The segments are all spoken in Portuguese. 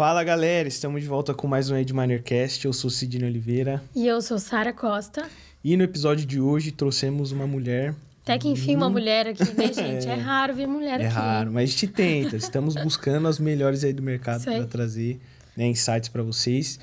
Fala galera, estamos de volta com mais um Edminercast. Eu sou Sidney Oliveira. E eu sou Sara Costa. E no episódio de hoje trouxemos uma mulher. Até que enfim, uma mulher aqui, né, gente? É, raro ver mulher é aqui. É raro, mas a gente tenta. Estamos buscando as melhores aí do mercado para trazer né, insights para vocês.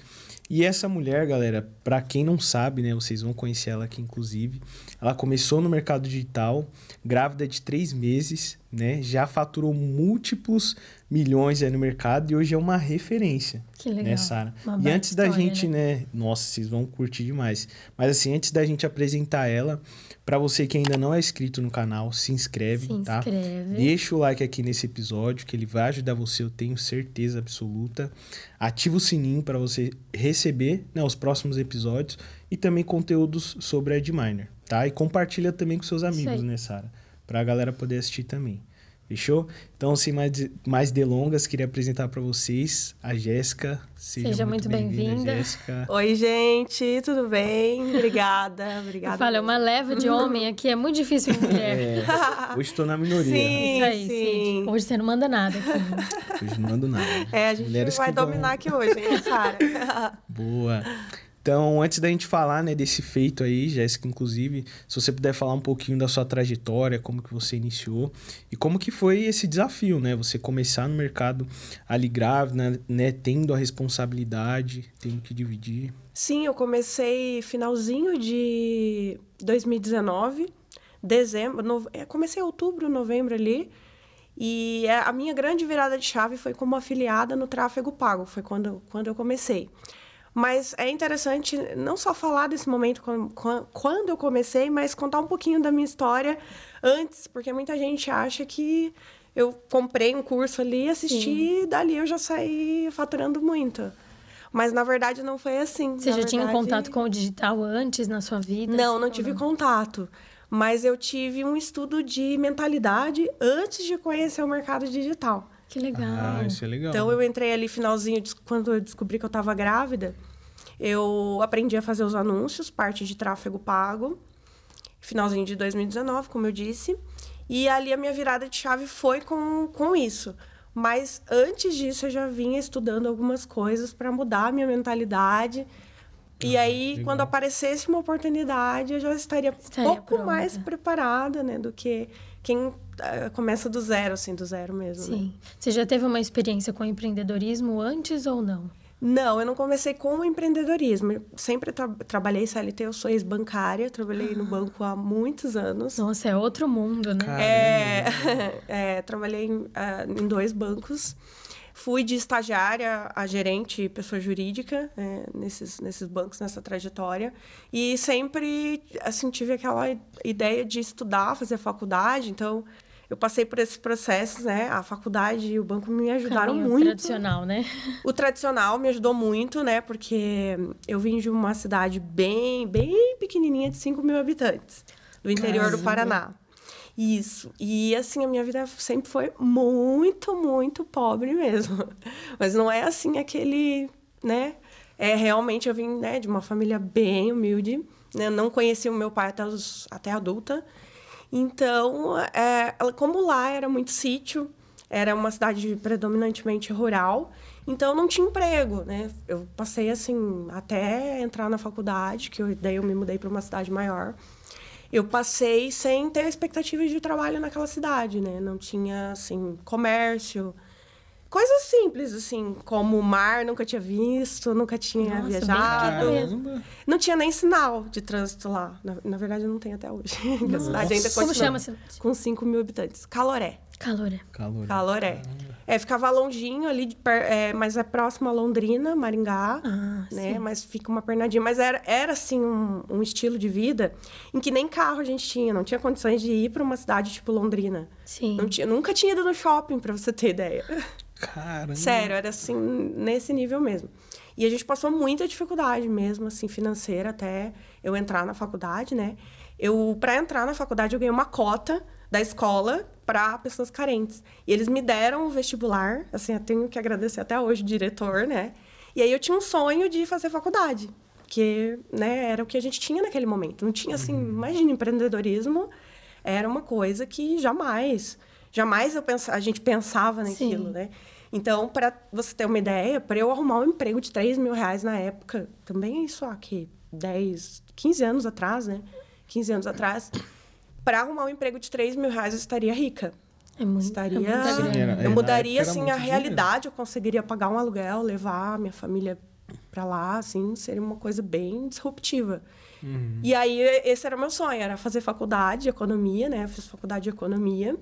E essa mulher, galera, para quem não sabe, né, vocês vão conhecer ela aqui, inclusive. Ela começou no mercado digital, grávida de três meses, né? Já faturou múltiplos milhões aí no mercado e hoje é uma referência. Que legal. Né, Sara? E antes história, da gente, né? né? Nossa, vocês vão curtir demais. Mas assim, antes da gente apresentar ela, para você que ainda não é inscrito no canal, se inscreve, se tá? Inscreve. Deixa o like aqui nesse episódio, que ele vai ajudar você, eu tenho certeza absoluta. Ativa o sininho para você receber né, os próximos episódios e também conteúdos sobre a Edminer, tá? E compartilha também com seus amigos, né, Sara? Pra galera poder assistir também. Fechou? Então, sem mais, mais delongas, queria apresentar para vocês a Jéssica. Seja, Seja, muito, muito bem-vinda. Bem Jéssica. Oi, gente, tudo bem? Obrigada, obrigada. Fala, é uma leva de homem aqui, é muito difícil mulher. É, hoje estou na minoria. Sim, Isso aí, sim. sim. Hoje você não manda nada aqui. Hoje não mando nada. É, a gente Mulheres vai dominar vão... aqui hoje, hein, Sara? Boa. Então, antes da gente falar, né, desse feito aí, Jéssica, inclusive, se você puder falar um pouquinho da sua trajetória, como que você iniciou e como que foi esse desafio, né? Você começar no mercado ali grávida, né, tendo a responsabilidade, tendo que dividir. Sim, eu comecei finalzinho de 2019, dezembro, no... É, comecei outubro, novembro ali. E é, a minha grande virada de chave foi como afiliada no tráfego pago, foi quando, quando eu comecei. Mas é interessante não só falar desse momento quando eu comecei, mas contar um pouquinho da minha história antes, porque muita gente acha que eu comprei um curso ali, assisti, Sim. e dali eu já saí faturando muito. Mas na verdade não foi assim. Você na já verdade... tinha contato com o digital antes na sua vida? Não, assim, não tive não? contato. Mas eu tive um estudo de mentalidade antes de conhecer o mercado digital. Que legal. Ah, isso é legal. Então eu entrei ali finalzinho quando eu descobri que eu estava grávida. Eu aprendi a fazer os anúncios, parte de tráfego pago, finalzinho de 2019, como eu disse. E ali a minha virada de chave foi com, com isso. Mas antes disso eu já vinha estudando algumas coisas para mudar a minha mentalidade. E ah, aí, legal. quando aparecesse uma oportunidade, eu já estaria, estaria um pouco pronta. mais preparada, né? Do que quem uh, começa do zero, assim, do zero mesmo. Sim. Né? Você já teve uma experiência com empreendedorismo antes ou não? Não, eu não comecei com o empreendedorismo. Eu sempre tra trabalhei CLT, eu sou ex-bancária, trabalhei no banco há muitos anos. Nossa, é outro mundo, né? É, é, trabalhei em, uh, em, dois bancos. Fui de estagiária a gerente pessoa jurídica é, nesses, nesses bancos, nessa trajetória. E sempre, assim, tive aquela ideia de estudar, fazer faculdade. Então, eu passei por esses processos, né? A faculdade e o banco me ajudaram Caminho muito. O tradicional, né? O tradicional me ajudou muito, né? Porque eu vim de uma cidade bem, bem pequenininha, de 5 mil habitantes, do interior do Paraná. Isso. E assim, a minha vida sempre foi muito, muito pobre mesmo. Mas não é assim aquele, né? É realmente eu vim, né, de uma família bem humilde, né? Não conheci o meu pai até, os, até adulta. Então, é, como lá era muito sítio, era uma cidade predominantemente rural, então não tinha emprego, né? Eu passei assim até entrar na faculdade, que eu, daí eu me mudei para uma cidade maior. Eu passei sem ter expectativa de trabalho naquela cidade, né? Não tinha assim comércio, Coisas simples, assim, como o mar, nunca tinha visto, nunca tinha Nossa, viajado. Não tinha nem sinal de trânsito lá. Na, na verdade, não tem até hoje. a cidade ainda Como chama a cidade? Com 5 mil habitantes. Caloré. Caloré. Caloré. Caloré. É, ficava longinho ali, de, é, mas é próximo a Londrina, Maringá, ah, né? Sim. Mas fica uma pernadinha. Mas era, era assim, um, um, estilo de vida em que nem carro a gente tinha. Não tinha condições de ir para uma cidade tipo Londrina. Sim. Não tinha, nunca tinha ido no shopping, para você ter ideia. Caramba. Sério, era assim, nesse nível mesmo. E a gente passou muita dificuldade mesmo, assim, financeira, até eu entrar na faculdade, né? Eu, para entrar na faculdade, eu ganhei uma cota da escola para pessoas carentes. E eles me deram o vestibular, assim, eu tenho que agradecer até hoje o diretor, né? E aí eu tinha um sonho de fazer faculdade, que, né, era o que a gente tinha naquele momento. Não tinha, assim, uhum. imagina, empreendedorismo era uma coisa que jamais, jamais eu pens a gente pensava naquilo, Sim. né? Então, para você ter uma ideia, para eu arrumar um emprego de 3 mil reais na época, também é isso aqui, 10, 15 anos atrás, né? 15 anos atrás, para arrumar um emprego de 3 mil reais eu estaria rica. É muito, Estaria. é era- eu mudaria, assim, muito a dinheiro. realidade. Eu conseguiria pagar um aluguel, levar a minha família para lá, assim, seria uma coisa bem disruptiva. Uhum. E aí, esse era o meu sonho, era fazer faculdade de economia, né? Eu fiz faculdade de economia.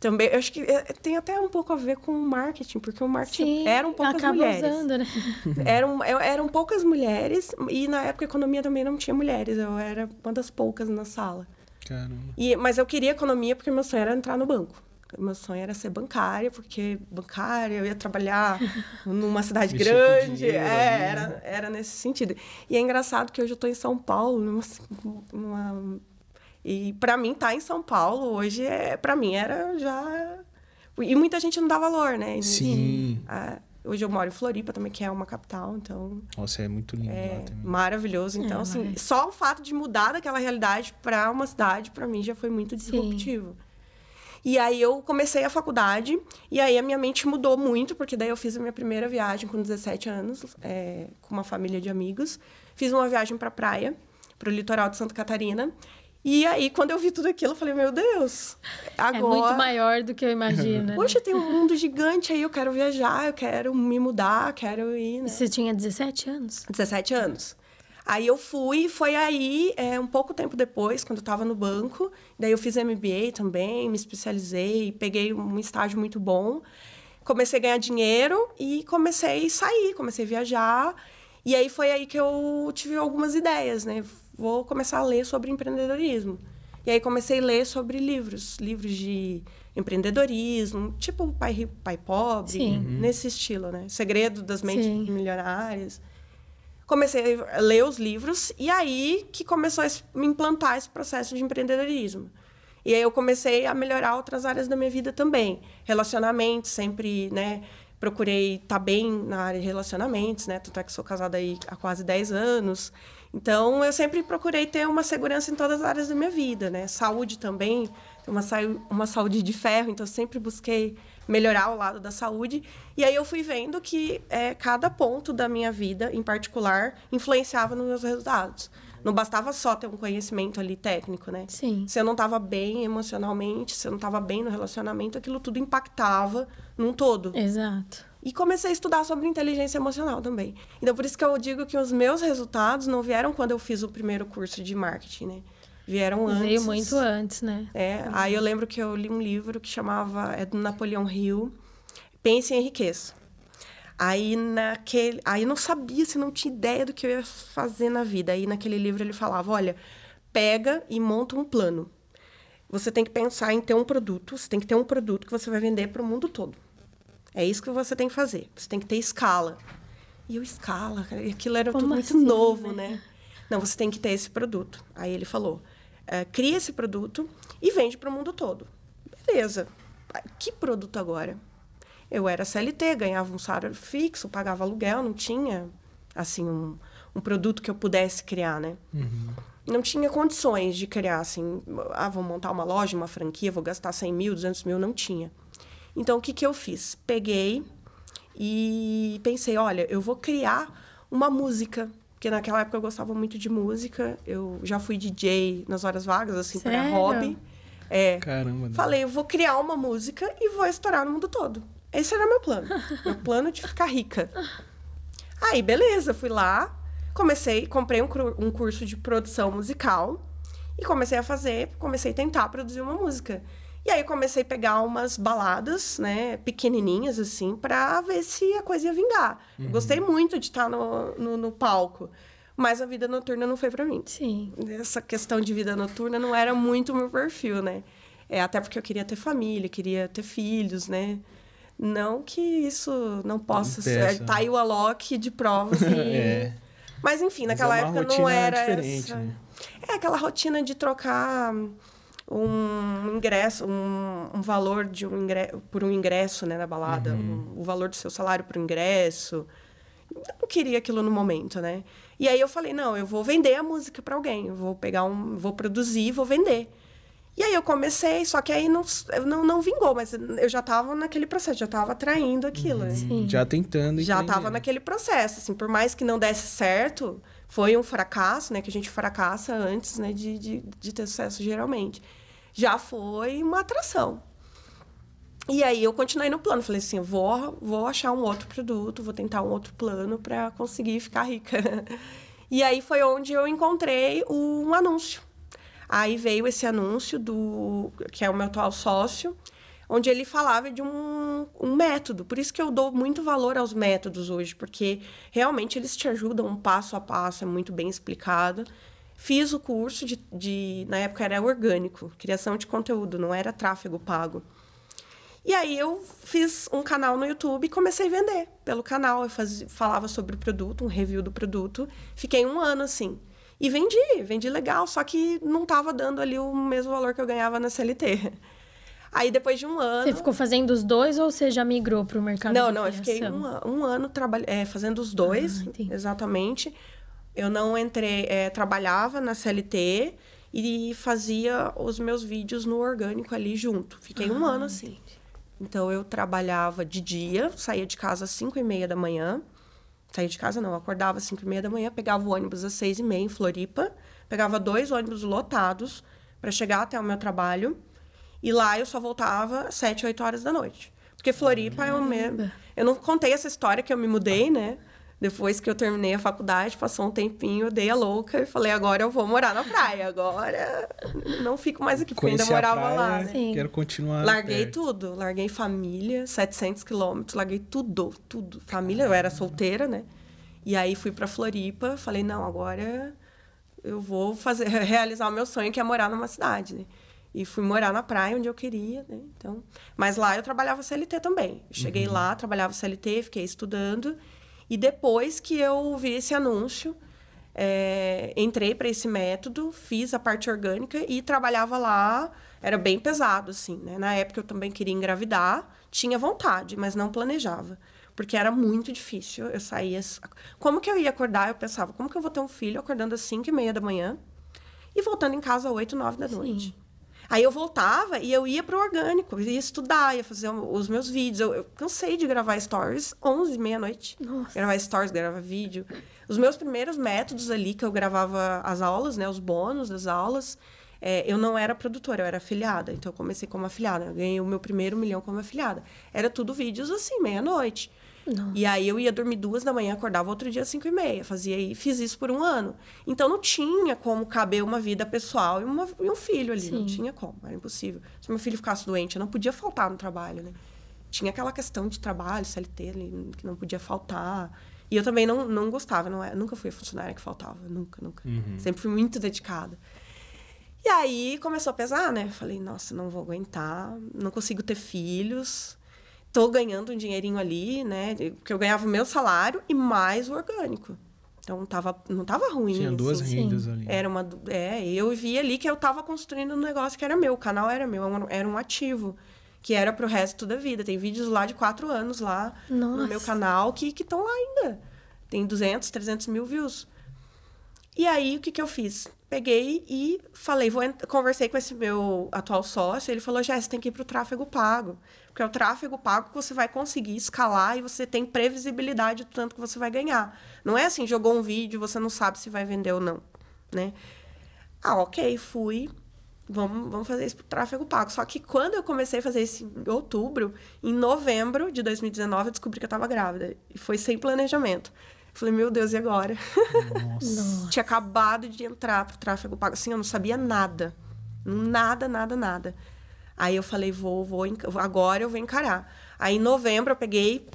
Também, eu acho que é, tem até um pouco a ver com o marketing, porque o marketing Sim, eram poucas mulheres. usando, né? Eram, eram poucas mulheres, e na época a economia também não tinha mulheres, eu era uma das poucas na sala. Caramba. E, mas eu queria economia porque meu sonho era entrar no banco. Meu sonho era ser bancária, porque bancária eu ia trabalhar numa cidade grande. dinheiro É, ali, né? era, era nesse sentido. E é engraçado que hoje eu estou em São Paulo, numa, numa- e para mim estar em São Paulo hoje é, para mim era já e muita gente não dá valor, né? E- Sim. Ah, hoje eu moro em Floripa também, que é uma capital, então Nossa, é muito lindo lá é também. maravilhoso. Então, É, assim, só o fato de mudar daquela realidade para uma cidade, para mim, já foi muito Sim. disruptivo. E aí eu comecei a faculdade, e aí a minha mente mudou muito, porque daí eu fiz a minha primeira viagem com 17 anos, é, com uma família de amigos. Fiz uma viagem para praia, para o litoral de Santa Catarina. E aí, quando eu vi tudo aquilo, eu falei, meu Deus, agora... É muito maior do que eu imagino. né? Poxa, tem um mundo gigante aí, eu quero viajar, eu quero me mudar, quero ir, né? Você tinha 17 anos? 17 anos. Aí eu fui, foi aí, é, um pouco tempo depois, quando eu estava no banco. Daí eu fiz MBA também, me especializei, peguei um estágio muito bom. Comecei a ganhar dinheiro e comecei a sair, comecei a viajar. E aí foi aí que eu tive algumas ideias, né? Vou começar a ler sobre empreendedorismo. E aí comecei a ler sobre livros, livros de empreendedorismo, tipo Pai Rico, Pai Pobre, Sim. nesse estilo, né? Segredo das Mentes Sim. Milionárias comecei a ler os livros e aí que começou a me implantar esse processo de empreendedorismo. E aí eu comecei a melhorar outras áreas da minha vida também. Relacionamentos, sempre, né? Procurei estar bem na área de relacionamentos, né? Tanto é que sou casada aí há quase 10 anos. Então, eu sempre procurei ter uma segurança em todas as áreas da minha vida, né? Saúde também, ter uma, sa- uma saúde de ferro, então eu sempre busquei melhorar o lado da saúde. E aí eu fui vendo que é, cada ponto da minha vida, em particular, influenciava nos meus resultados. Não bastava só ter um conhecimento ali técnico, né? Sim. Se eu não estava bem emocionalmente, se eu não estava bem no relacionamento, aquilo tudo impactava num todo. Exato. E comecei a estudar sobre inteligência emocional também. Então, por isso que eu digo que os meus resultados não vieram quando eu fiz o primeiro curso de marketing, né? Vieram antes. Veio muito antes, né? É, aí eu lembro que eu li um livro que chamava, é do Napoleão Hill, Pense e Enriqueça. Aí naquele, aí eu não sabia, se não tinha ideia do que eu ia fazer na vida. Aí naquele livro ele falava, olha, pega e monta um plano. Você tem que pensar em ter um produto, você tem que ter um produto que você vai vender para o mundo todo. É isso que você tem que fazer. Você tem que ter escala. E eu escala, e aquilo era Como tudo muito assim, novo, né? né? Não, você tem que ter esse produto. Aí ele falou: é, cria esse produto e vende para o mundo todo. Beleza. Que produto agora? Eu era CLT, ganhava um salário fixo, pagava aluguel, não tinha assim um, um produto que eu pudesse criar, né? Não tinha condições de criar assim, ah, vou montar uma loja, uma franquia, vou gastar 100 mil, 200 mil, não tinha. Então, o que, que eu fiz? Peguei e pensei, olha, eu vou criar uma música. Porque naquela época eu gostava muito de música. Eu já fui DJ nas horas vagas, assim, para hobby. É. Caramba. né? Falei, eu vou criar uma música e vou estourar no mundo todo. Esse era meu plano. meu plano de ficar rica. Aí, beleza, fui lá, comecei, comprei um, um curso de produção musical e comecei a fazer, comecei a tentar produzir uma música. E aí comecei a pegar umas baladas, né, pequenininhas assim, pra ver se a coisa ia vingar. Gostei muito de estar no, no, no palco, mas a vida noturna não foi pra mim Sim. essa questão de vida noturna não era muito o meu perfil, né? É, até porque eu queria ter família, queria ter filhos, né? Não que isso não possa impeça, ser. Tá aí o Alok de provas. E... É. Mas enfim, Mas naquela é uma época não era. essa... né? É aquela rotina de trocar um ingresso, um, um valor de um ingresso, por um ingresso né, na balada, Uhum. um- o valor do seu salário por ingresso. Eu não queria aquilo no momento, né? E aí eu falei, não, eu vou vender a música para alguém, eu vou pegar um, vou produzir, vou vender. E aí eu comecei, só que aí não, não, não vingou, mas eu já tava naquele processo, já tava atraindo aquilo. né? Sim. Já tentando. Já empreender. tava naquele processo, assim, por mais que não desse certo, foi um fracasso, né? Que a gente fracassa antes, né, de, de, de ter sucesso, geralmente. Já foi uma atração. E aí eu continuei no plano, falei assim, vou, vou achar um outro produto, vou tentar um outro plano para conseguir ficar rica. E aí foi onde eu encontrei um anúncio. Aí veio esse anúncio do que é o meu atual sócio, onde ele falava de um, um método. Por isso que eu dou muito valor aos métodos hoje, porque realmente eles te ajudam passo a passo, é muito bem explicado. Fiz o curso de, de na época era orgânico, criação de conteúdo, não era tráfego pago. E aí eu fiz um canal no YouTube e comecei a vender pelo canal. Eu fazia, falava sobre o produto, um review do produto. Fiquei um ano assim. E vendi, vendi legal, só que não estava dando ali o mesmo valor que eu ganhava na CLT. Aí depois de um ano. Você ficou fazendo os dois ou você já migrou para o mercado Não, não, eu fiquei um, um ano trabalha, é, fazendo os dois, Ah, entendi. exatamente. Eu não entrei, é, trabalhava na CLT e fazia os meus vídeos no orgânico ali junto. Fiquei um Ah, ano assim. Então eu trabalhava de dia, saía de casa às 5 e meia da manhã. Saía de casa não, acordava às 5 e meia da manhã, pegava o ônibus às 6 e meia em Floripa, pegava dois ônibus lotados para chegar até o meu trabalho. E lá eu só voltava às 7, 8 horas da noite. Porque Floripa é o mesmo. Eu não contei essa história que eu me mudei, né? Depois que eu terminei a faculdade, passou um tempinho, eu dei a louca e falei, agora eu vou morar na praia. Agora não fico mais aqui, porque eu ainda morava praia, lá, né? Sim. Quero continuar. Larguei perto. tudo, larguei família, 700 quilômetros, larguei tudo, tudo. Família, eu era solteira, né? E aí fui pra Floripa, falei, não, agora eu vou fazer, realizar o meu sonho, que é morar numa cidade, né? E fui morar na praia onde eu queria, né? Então, mas lá eu trabalhava CLT também. Cheguei lá, trabalhava CLT, fiquei estudando. E depois que eu vi esse anúncio, é, entrei para esse método, fiz a parte orgânica e trabalhava lá. Era bem pesado, assim, né? Na época eu também queria engravidar, tinha vontade, mas não planejava. Porque era muito difícil. Eu saía. Como que eu ia acordar? Eu pensava, como que eu vou ter um filho acordando às 5 e meia da manhã e voltando em casa às 8, 9 da noite? Aí eu voltava e eu ia pro orgânico, ia estudar, ia fazer os meus vídeos. Eu, eu cansei de gravar stories 11, meia-noite. Gravar stories, gravar vídeo. Os meus primeiros métodos ali, que eu gravava as aulas, né? Os bônus das aulas, é, eu não era produtora, eu era afiliada. Então eu comecei como afiliada. Eu ganhei o meu primeiro milhão como afiliada. Era tudo vídeos assim, meia-noite. Nossa. E aí eu ia dormir duas da manhã, acordava outro dia às cinco e meia. Fazia e fiz isso por um ano. Então não tinha como caber uma vida pessoal e, uma- e um filho ali. Não Sim. tinha como, era impossível. Se meu filho ficasse doente, eu não podia faltar no trabalho, né? Tinha aquela questão de trabalho, CLT, ali, que não podia faltar. E eu também não, não gostava, não é, nunca fui a funcionária que faltava, nunca, nunca. Sempre fui muito dedicada. E aí começou a pesar, né? Falei, nossa, não vou aguentar, não consigo ter filhos. Tô ganhando um dinheirinho ali, né? Porque eu ganhava o meu salário e mais o orgânico. Então tava, não tava ruim. Tinha duas assim. rendas ali. Era uma. É, eu vi ali que eu tava construindo um negócio que era meu, o canal era meu, era um- ativo. Que era pro resto da vida. Tem vídeos lá de quatro anos lá no meu Nossa. canal que estão lá ainda. Tem 200, 300 mil views. E aí, o que, que eu fiz? Peguei e falei, vou conversei com esse meu atual sócio, ele falou, Jéssica, tem que ir para o tráfego pago. Porque é o tráfego pago que você vai conseguir escalar e você tem previsibilidade do tanto que você vai ganhar. Não é assim, jogou um vídeo, você não sabe se vai vender ou não, né? Ah, ok, fui. Vamos, vamos fazer isso pro tráfego pago. Só que quando eu comecei a fazer isso em outubro, em novembro de 2019, eu descobri que eu tava grávida. E foi sem planejamento. Falei, meu Deus, e agora? Nossa. Tinha acabado de entrar pro tráfego pago. Assim, eu não sabia nada. Nada, nada, nada. Aí eu falei, vou, vou, agora eu vou encarar. Aí em novembro eu peguei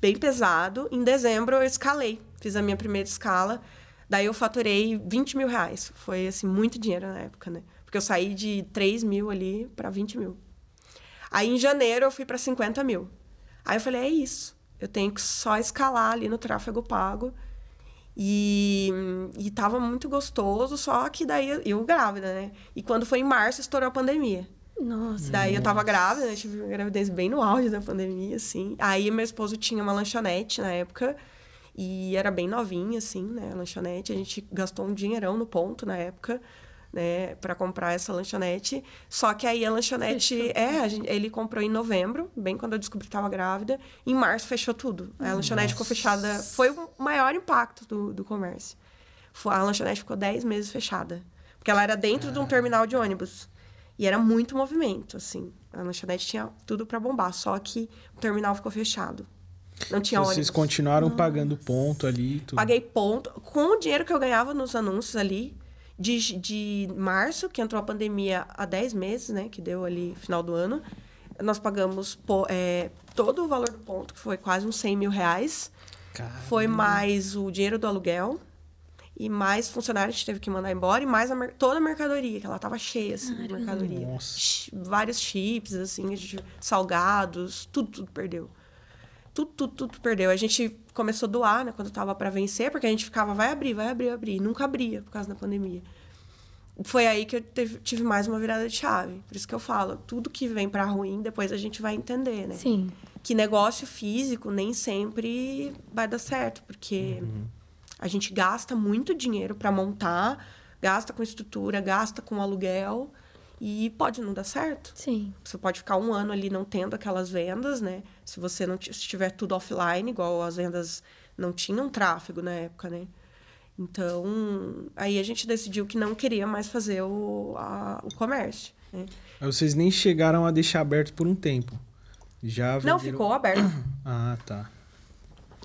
bem pesado. Em dezembro eu escalei. Fiz a minha primeira escala. Daí eu faturei 20 mil reais. Foi, assim, muito dinheiro na época, né? Porque eu saí de 3 mil ali para 20 mil. Aí em janeiro eu fui para 50 mil. Aí eu falei, é isso. Eu tenho que só escalar ali no tráfego pago. E, e tava muito gostoso, só que daí eu grávida, né? E quando foi em março, estourou a pandemia. Nossa. Daí eu tava grávida, né? Tive uma gravidez bem no auge da pandemia, assim. Aí meu esposo tinha uma lanchonete na época. E era bem novinha, assim, né? A lanchonete. A gente gastou um dinheirão no ponto na época. né, para comprar essa lanchonete. Só que aí a lanchonete, Fechou. é, a gente- ele comprou em novembro, bem quando eu descobri que estava grávida. Em março fechou tudo. A lanchonete ficou fechada. Foi o maior impacto do, do comércio. A lanchonete ficou 10 meses fechada. Porque ela era dentro de um terminal de ônibus. E era muito movimento, assim. A lanchonete tinha tudo para bombar, só que o terminal ficou fechado. Não tinha Vocês ônibus. continuaram pagando ponto ali. Tudo. Paguei ponto. Com o dinheiro que eu ganhava nos anúncios ali, de, de março, que entrou a pandemia há 10 meses, né? Que deu ali final do ano. Nós pagamos po- é, todo o valor do ponto, que foi quase uns 100 mil reais. Caramba. Foi mais o dinheiro do aluguel. E mais funcionários a gente teve que mandar embora. E mais a toda a mercadoria, que ela tava cheia, assim, de mercadoria. Nossa. Vários chips, assim, a gente, salgados, tudo, tudo perdeu. Tudo, tudo, tudo perdeu. A gente começou a doar, né, quando tava para vencer, porque a gente ficava, vai abrir, vai abrir, vai abrir. E nunca abria, por causa da pandemia. Foi aí que eu teve- tive mais uma virada de chave. Por isso que eu falo, tudo que vem para ruim, depois a gente vai entender, né? Sim. que negócio físico nem sempre vai dar certo, porque a gente gasta muito dinheiro para montar, gasta com estrutura, gasta com aluguel e pode não dar certo. Sim. Você pode ficar um ano ali não tendo aquelas vendas, né? Se você não se tiver tudo offline, igual as vendas não tinham tráfego na época, né? Então, aí a gente decidiu que não queria mais fazer o, a- o comércio. Né? Aí Vocês nem chegaram a deixar aberto por um tempo. Já Não, venderam- ficou aberto. Ah, tá.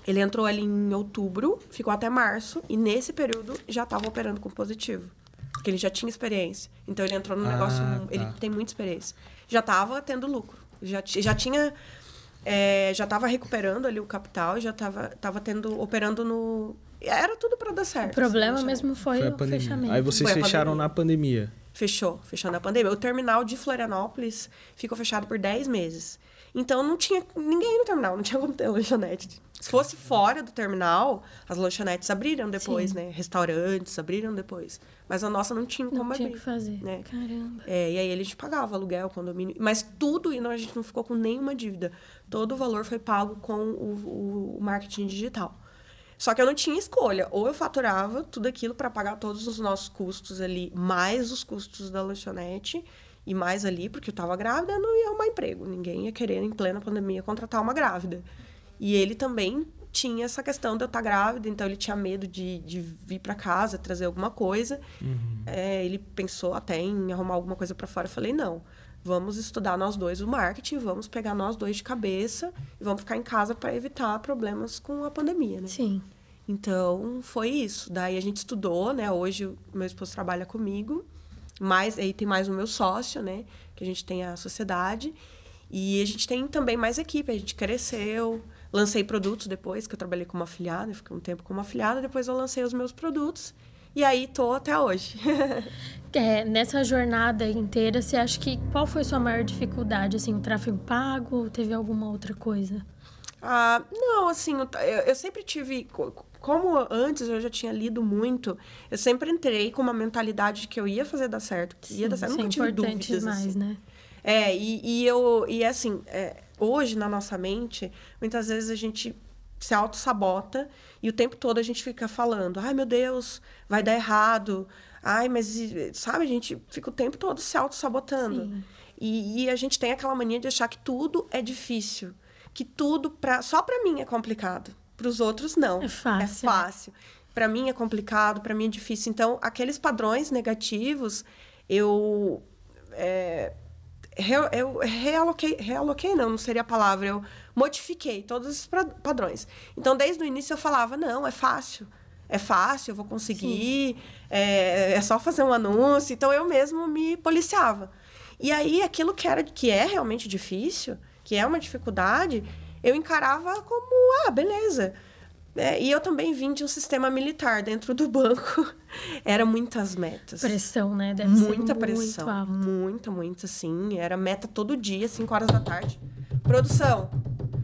Ele entrou ali em outubro, ficou até março, e nesse período já estava operando com positivo. Porque ele já tinha experiência. Então ele entrou no Ah, negócio. tá. Ele tem muita experiência. Já estava tendo lucro. Já, já tinha. é, já estava recuperando ali o capital, já estava tava tendo. operando no. Era tudo para dar certo. O problema assim, mesmo foi, Foi a o pandemia. fechamento. Aí vocês Foi fecharam pandemia. na pandemia. Fechou, fechou na pandemia. O terminal de Florianópolis ficou fechado por 10 meses. Então não tinha ninguém no terminal, não tinha como ter lanchonete. Se fosse fora do terminal, as lanchonetes abriram depois, Sim. né? Restaurantes abriram depois. Mas a nossa não tinha como Não tinha o abrir. que fazer. né? Caramba. É, e aí a gente pagava aluguel, condomínio, mas tudo e não, a gente não ficou com nenhuma dívida. Todo o valor foi pago com o, o- o marketing digital. Só que eu não tinha escolha. Ou eu faturava tudo aquilo para pagar todos os nossos custos ali, mais os custos da lanchonete e mais ali, porque eu estava grávida, eu não ia arrumar emprego. Ninguém ia querer, em plena pandemia, contratar uma grávida. E ele também tinha essa questão de eu estar grávida, então ele tinha medo de, de vir para casa, trazer alguma coisa. É, ele pensou até em arrumar alguma coisa para fora. Eu falei, não, vamos estudar nós dois o marketing, vamos pegar nós dois de cabeça e vamos ficar em casa para evitar problemas com a pandemia, né? Sim. Então, foi isso. Daí a gente estudou, né? Hoje o meu esposo trabalha comigo, mas aí tem mais o meu sócio, né? Que a gente tem a sociedade. E a gente tem também mais equipe, a gente cresceu. Lancei produtos depois, que eu trabalhei como afiliada, fiquei um tempo como afiliada, depois eu lancei os meus produtos. E aí tô até hoje. É, nessa jornada inteira, você acha que qual foi sua maior dificuldade? Assim, o tráfego pago ou teve alguma outra coisa? Ah, não, assim, eu- eu sempre tive. Co- Como antes eu já tinha lido muito, eu sempre entrei com uma mentalidade de que eu ia fazer dar certo, que ia dar certo. Eu isso é nunca tive importante dúvidas. demais, assim. né? É, e, e eu. E assim, é, hoje na nossa mente, muitas vezes a gente se auto-sabota e o tempo todo a gente fica falando: ai meu Deus, vai dar errado. Ai, mas sabe, a gente fica o tempo todo se auto-sabotando. E, e a gente tem aquela mania de achar que tudo é difícil. Que tudo pra, só pra mim é complicado. Pros outros, não. É fácil. É fácil. Pra mim é complicado, pra mim é difícil. Então, aqueles padrões negativos, eu. é, eu realoquei, realoquei não, não seria a palavra, eu modifiquei todos esses padrões. Então, desde o início eu falava, não, é fácil, é fácil, eu vou conseguir, é, é só fazer um anúncio. Então, eu mesmo me policiava. E aí, aquilo que, era, que é realmente difícil, que é uma dificuldade, eu encarava como, ah, beleza. É, e eu também vim de um sistema militar dentro do banco. Era muitas metas. Pressão, né? Deve ser Muita muito pressão. alta. Muita, muita, sim. Era meta todo dia, 5 horas da tarde. Produção.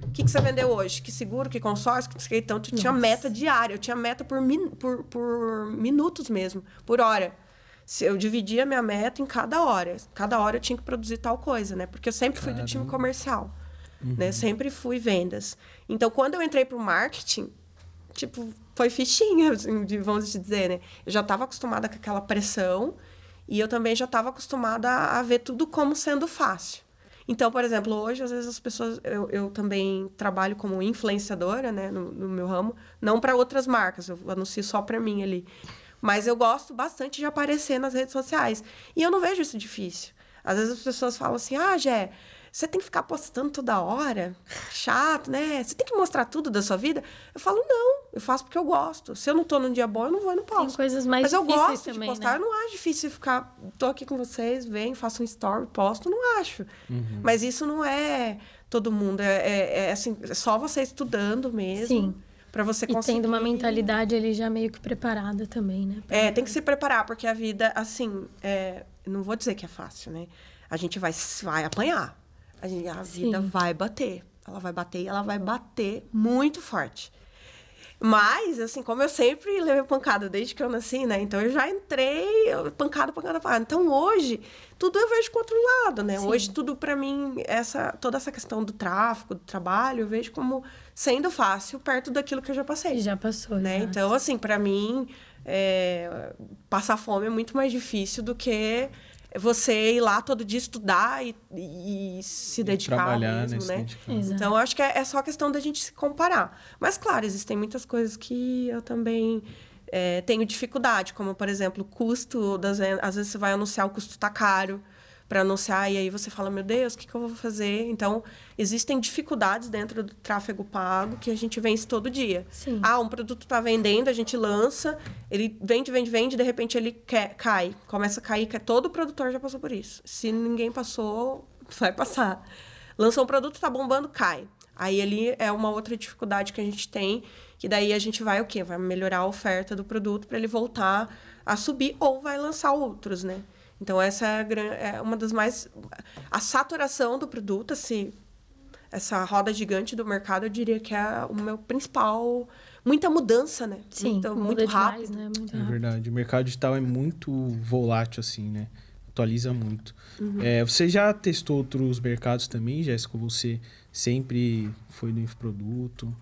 O que, que você vendeu hoje? Que seguro, que consórcio, que... Então, tu tinha meta diária. Eu tinha meta por, min... por, por minutos mesmo, por hora. Se Eu dividia minha meta em cada hora. Cada hora eu tinha que produzir tal coisa, né? Porque eu sempre fui do time Caramba. Comercial. Né? Sempre fui vendas. Então, quando eu entrei pro marketing, tipo, foi fichinha, assim, de- vamos dizer, né? Eu já estava acostumada com aquela pressão E eu também já estava acostumada a, a ver tudo como sendo fácil. Então, por exemplo, hoje, às vezes as pessoas. Eu, eu também trabalho como influenciadora, né, no, no meu ramo, não para outras marcas, eu anuncio só para mim ali. Mas eu gosto bastante de aparecer nas redes sociais. E eu não vejo isso difícil. Às vezes as pessoas falam assim: ah, Jé, você tem que ficar postando toda hora. Chato, né? Você tem que mostrar tudo da sua vida. Eu falo, não, eu faço porque eu gosto. Se eu não tô num dia bom, eu não vou e não posto. Tem coisas mais Mas eu difíceis gosto também, de postar. né? Eu não acho difícil ficar. Tô aqui com vocês, venho, faço um story, posto. Não acho. Mas isso não é todo mundo. É, é, é assim, é só você estudando mesmo. Sim. Pra você E conseguir. tendo uma mentalidade ali já meio que preparada também, né? É, tem que se preparar, porque a vida, assim, é, não vou dizer que é fácil, né? A gente vai, vai apanhar. A, gente, a vida Sim. vai bater. Ela vai bater e ela vai bater muito forte. Mas, assim, como eu sempre levei pancada desde que eu nasci, né? Então eu já entrei, eu- pancada, pancada, pancada. Então hoje, tudo eu vejo com outro lado, né? Sim. Hoje tudo pra mim, essa, toda essa questão do tráfico, do trabalho, eu vejo como sendo fácil perto daquilo que eu já passei Já passou, né? já. Então, assim, para mim, é, passar fome é muito mais difícil do que você ir lá todo dia estudar e, e se dedicar trabalhar, mesmo, né? né? dedicar. Então, eu acho que é, é só questão da gente se comparar. Mas, claro, existem muitas coisas que eu também é, tenho dificuldade, como, por exemplo, o custo. Das, às vezes você vai anunciar, o custo tá caro para anunciar, e aí você fala, meu Deus, o que, que eu vou fazer? Então, existem dificuldades dentro do tráfego pago que a gente vence todo dia. Sim. Ah, um produto tá vendendo, a gente lança, ele vende, vende, vende, de repente ele quer, cai. Começa a cair, que todo produtor já passou por isso. Se ninguém passou, vai passar. Lançou um produto, tá bombando, cai. Aí ali é uma outra dificuldade que a gente tem, que daí a gente vai o quê? Vai melhorar a oferta do produto para ele voltar a subir ou vai lançar outros, né? Então essa é, é uma das mais a saturação do produto, assim, essa roda gigante do mercado, eu diria que é o meu principal muita mudança, né? Sim, muito, muda muito demais, rápido. né? Muito É rápido. verdade. O mercado digital é muito volátil, assim, né? Atualiza muito. Uhum. É, você já testou outros mercados também, Jéssica? Você sempre foi no infoproduto?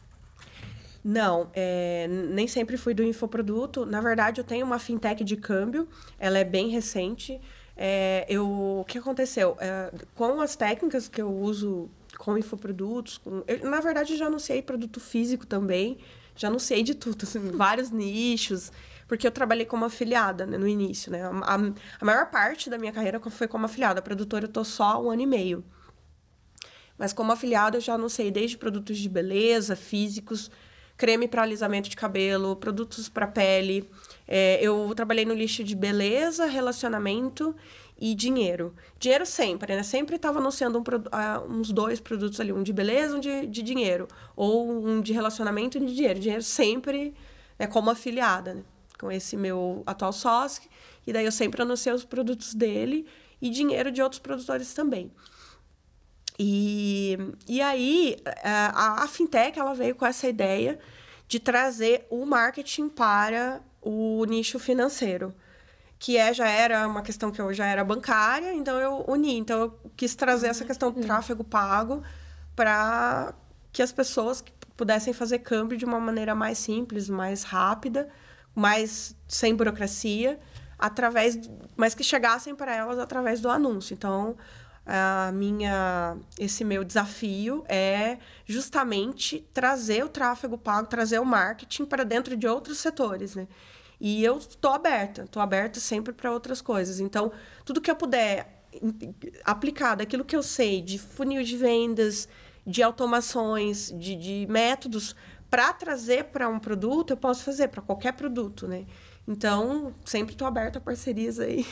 Não, é, nem sempre fui do infoproduto. Na verdade, eu tenho uma fintech de câmbio, ela é bem recente. É, eu, o que aconteceu? É, com as técnicas que eu uso com infoprodutos, com, eu, na verdade, já anunciei produto físico também, já anunciei de tudo, assim, vários nichos, porque eu trabalhei como afiliada né, no início. Né? A, a- maior parte da minha carreira foi como afiliada. A produtora eu tô só um ano e meio. Mas como afiliada, eu já anunciei desde produtos de beleza, físicos, creme para alisamento de cabelo, produtos para pele. É, eu trabalhei no lixo de beleza, relacionamento e dinheiro. Dinheiro sempre, né? Sempre estava anunciando um ah, uns dois produtos ali, um de beleza, um de, de dinheiro. Ou um de relacionamento e um de dinheiro. Dinheiro sempre né, como afiliada, né? Com esse meu atual sócio. E daí eu sempre anunciei os produtos dele e dinheiro de outros produtores também. E, e aí, a, a fintech ela veio com essa ideia de trazer o marketing para o nicho financeiro, que é, já era uma questão que eu já era bancária, então eu uni. Então, eu quis trazer essa questão do tráfego pago para que as pessoas pudessem fazer câmbio de uma maneira mais simples, mais rápida, mais sem burocracia, através, mas que chegassem para elas através do anúncio. Então, a minha esse meu desafio é justamente trazer o tráfego pago, trazer o marketing para dentro de outros setores, né? E eu estou aberta, estou aberta sempre para outras coisas. Então, tudo que eu puder aplicar daquilo que eu sei de funil de vendas, de automações, de, de métodos para trazer para um produto, eu posso fazer para qualquer produto, né? Então, sempre estou aberta a parcerias aí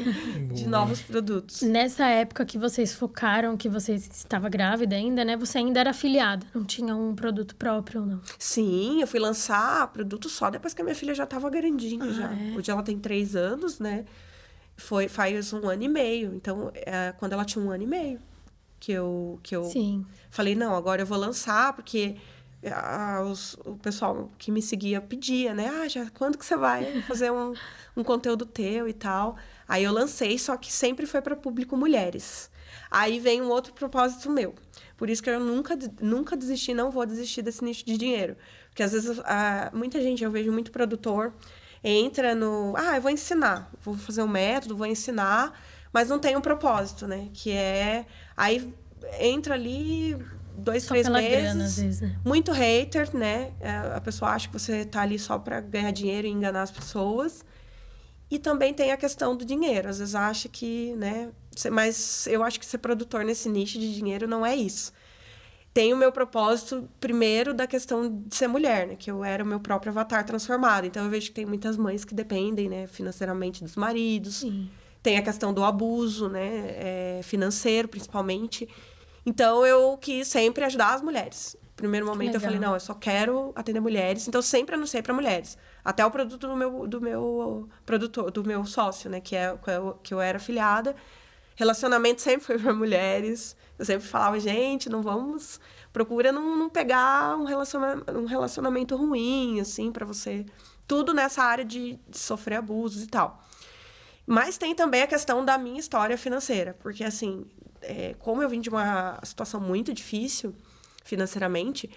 de novos produtos. Nessa época que vocês focaram, que você estava grávida ainda, né? Você ainda era afiliada, não tinha um produto próprio, não. Sim, eu fui lançar produto só depois que a minha filha já estava grandinha Ah, já. é? Hoje ela tem três anos, né? Foi faz um ano e meio. Então, é, quando ela tinha um ano e meio, que eu, que eu Sim. falei, não, agora eu vou lançar, porque ah, os- o pessoal que me seguia pedia, né? Ah, já, quando que você vai fazer um, um conteúdo teu e tal? Aí eu lancei, só que sempre foi para público mulheres. Aí vem um outro propósito meu. Por isso que eu nunca, nunca desisti, não vou desistir desse nicho de dinheiro. Porque às vezes, ah, muita gente, eu vejo muito produtor entra no, ah, eu vou ensinar, vou fazer um método, vou ensinar, mas não tem um propósito, né? Que é aí entra ali dois, Só três pela meses. grana, às vezes, né? Muito hater, né? É, A pessoa acha que você tá ali só para ganhar dinheiro e enganar as pessoas. E também tem a questão do dinheiro. Às vezes acha que, né? Mas eu acho que ser produtor nesse nicho de dinheiro não é isso. Tem o meu propósito, primeiro, da questão de ser mulher, né? Que eu era o meu próprio avatar transformado. Então eu vejo que tem muitas mães que dependem, né, financeiramente dos maridos. Sim. Tem a questão do abuso, né? é, financeiro, principalmente. Então, eu quis sempre ajudar as mulheres. Primeiro momento, eu falei, não, eu só quero atender mulheres. Então, eu sempre anunciei para mulheres. Até o produto do meu, do meu produtor, do meu sócio, né? Que, é, que eu- que eu era afiliada. Relacionamento sempre foi para mulheres. Eu sempre falava, gente, não vamos... Procura não, não pegar um relacionamento, um relacionamento ruim, assim, para você... Tudo nessa área de, de sofrer abusos e tal. Mas tem também a questão da minha história financeira, porque assim, é, como eu vim de uma situação muito difícil financeiramente,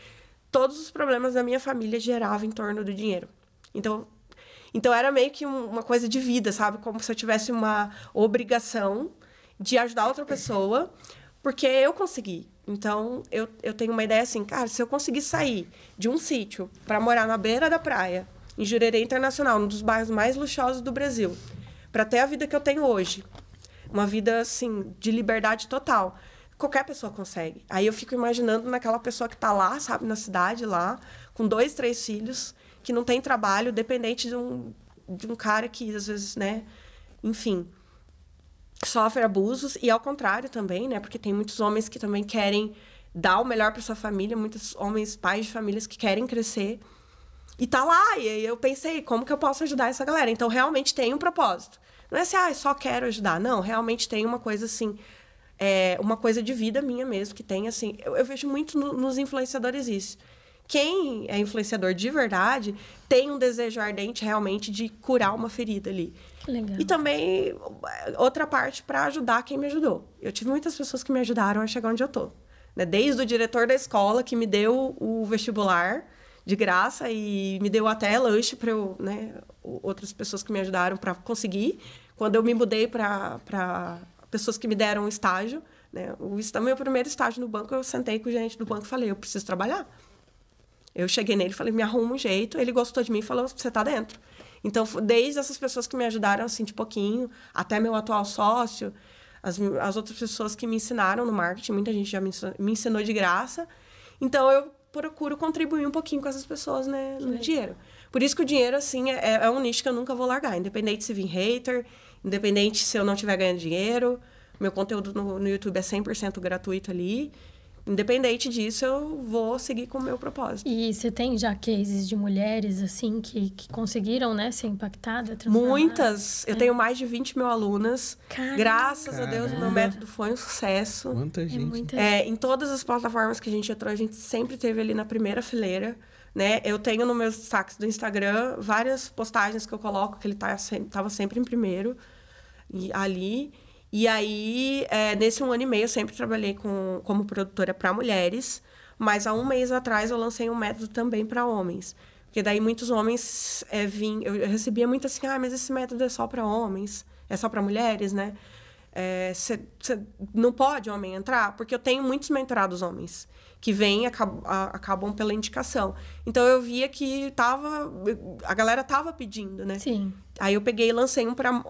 todos os problemas da minha família geravam em torno do dinheiro. Então, então era meio que um- uma coisa de vida, sabe? Como se eu tivesse uma obrigação de ajudar outra pessoa, porque eu consegui. Então, eu, eu tenho uma ideia assim, cara, se eu conseguir sair de um sítio para morar na beira da praia, em Jurerê Internacional, um dos bairros mais luxuosos do Brasil, para ter a vida que eu tenho hoje, uma vida assim de liberdade total. Qualquer pessoa consegue. Aí eu fico imaginando naquela pessoa que está lá, sabe, na cidade lá, com dois, três filhos, que não tem trabalho, dependente de um, de um cara que às vezes, né, enfim, sofre abusos e ao contrário também, né? Porque tem muitos homens que também querem dar o melhor para sua família, muitos homens pais de famílias que querem crescer. E tá lá, e aí eu pensei, como que eu posso ajudar essa galera? Então realmente tem um propósito. Não é assim, ah, só quero ajudar. Não, realmente tem uma coisa assim, é, uma coisa de vida minha mesmo, que tem assim. Eu, eu vejo muito no- nos influenciadores isso. Quem é influenciador de verdade tem um desejo ardente realmente de curar uma ferida ali. Legal. E também outra parte para ajudar quem me ajudou. Eu tive muitas pessoas que me ajudaram a chegar onde eu tô. Né? Desde o diretor da escola que me deu o vestibular de graça e me deu até lanche para eu, né, outras pessoas que me ajudaram para conseguir. Quando eu me mudei para pessoas que me deram um estágio, né, o meu primeiro estágio no banco, eu sentei com o gerente do banco e falei, eu preciso trabalhar. Eu cheguei nele falei, me arruma um jeito. Ele gostou de mim e falou, você tá dentro. Então, desde essas pessoas que me ajudaram, assim, de pouquinho, até meu atual sócio, as, as outras pessoas que me ensinaram no marketing, muita gente já me ensinou, me ensinou de graça. Então, eu procuro contribuir um pouquinho com essas pessoas, né, no dinheiro. Por isso que o dinheiro, assim, é, é um nicho que eu nunca vou largar. Independente se vir hater, independente se eu não estiver ganhando dinheiro. Meu conteúdo no, no YouTube é 100% gratuito ali. Independente disso, eu vou seguir com o meu propósito. E você tem já cases de mulheres, assim, que, que conseguiram, né, ser impactadas, transformadas? Muitas. Eu tenho mais de 20 mil alunas. Caramba. Graças a Deus, o meu Caramba. método foi um sucesso. Quanta É gente. muita... É, em todas as plataformas que a gente entrou, a gente sempre teve ali na primeira fileira. Né? Eu tenho nos meus destaques do Instagram várias postagens que eu coloco que ele tá sempre, tava sempre em primeiro e, ali. E aí, é, nesse um ano e meio, eu sempre trabalhei com, como produtora para mulheres, mas há um mês atrás eu lancei um método também para homens. Porque daí muitos homens é, vim, eu recebia muito assim, ah, mas esse método é só para homens, é só para mulheres, né? Você não pode homem entrar? Porque eu tenho muitos mentorados homens que vêm acabam, pela indicação. Então eu via que tava, a galera tava pedindo, né? Sim. Aí eu peguei e lancei um para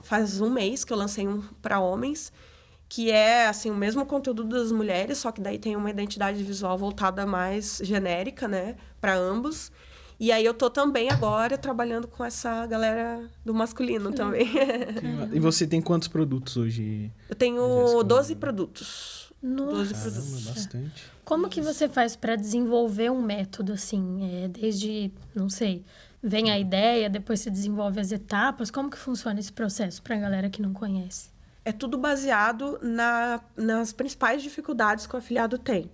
faz um mês que eu lancei um para homens, que é assim o mesmo conteúdo das mulheres, só que daí tem uma identidade visual voltada mais genérica, né, para ambos. E aí eu tô também agora trabalhando com essa galera do masculino também. E você tem quantos produtos hoje? eu tenho Jéssica, 12 produtos. Nossa. 12 Caramba, produtos. bastante. Como que você faz para desenvolver um método assim? É, desde, não sei, vem a ideia, depois você desenvolve as etapas. Como que funciona esse processo para a galera que não conhece? é tudo baseado na, nas principais dificuldades que o afiliado tem.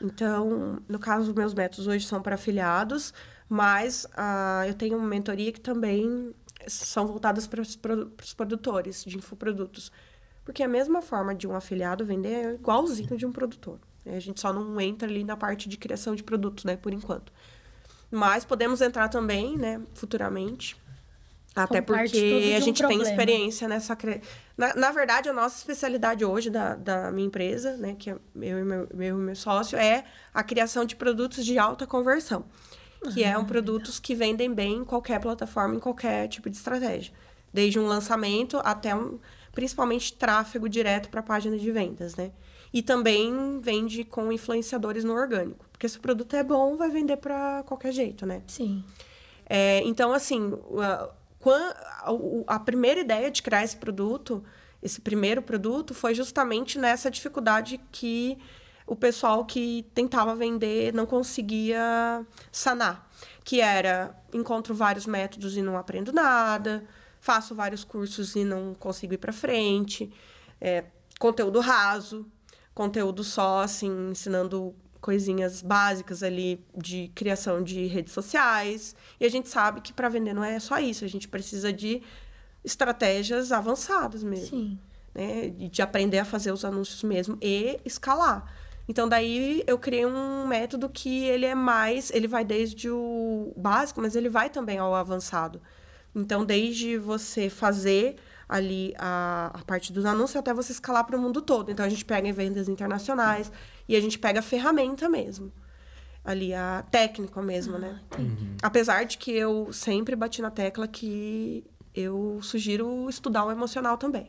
Então, no caso, meus métodos hoje são para afiliados, mas ah, eu tenho uma mentoria que também são voltadas para os produtores de infoprodutos. Porque a mesma forma de um afiliado vender é igualzinho de um produtor. né? A gente só não entra ali na parte de criação de produtos, né, por enquanto. Mas podemos entrar também, né, futuramente. Até parte porque a um gente tem experiência nessa. cre- Na, na verdade, a nossa especialidade hoje da, da minha empresa, né, que é eu e meu, meu, e meu sócio, é a criação de produtos de alta conversão. Que Ah, é um produtos que vendem bem em qualquer plataforma, em qualquer tipo de estratégia. Desde um lançamento até um, principalmente tráfego direto para a página de vendas, né? E também vende com influenciadores no orgânico. Porque se o produto é bom, vai vender para qualquer jeito, né? Sim. É, então, assim, a, a primeira ideia de criar esse produto, esse primeiro produto, foi justamente nessa dificuldade que o pessoal que tentava vender não conseguia sanar. Que era, encontro vários métodos e não aprendo nada, faço vários cursos e não consigo ir para frente, é, conteúdo raso, conteúdo só, assim, ensinando coisinhas básicas ali de criação de redes sociais. E a gente sabe que para vender não é só isso, a gente precisa de estratégias avançadas mesmo, Sim. né? De aprender a fazer os anúncios mesmo e escalar. Então daí eu criei um método que ele é mais, ele vai desde o básico, mas ele vai também ao avançado. Então desde você fazer ali a, a parte dos anúncios até você escalar para o mundo todo. Então a gente pega em vendas internacionais e a gente pega a ferramenta mesmo. Ali a técnica mesmo, né? Apesar de que eu sempre bati na tecla que eu sugiro estudar o emocional também.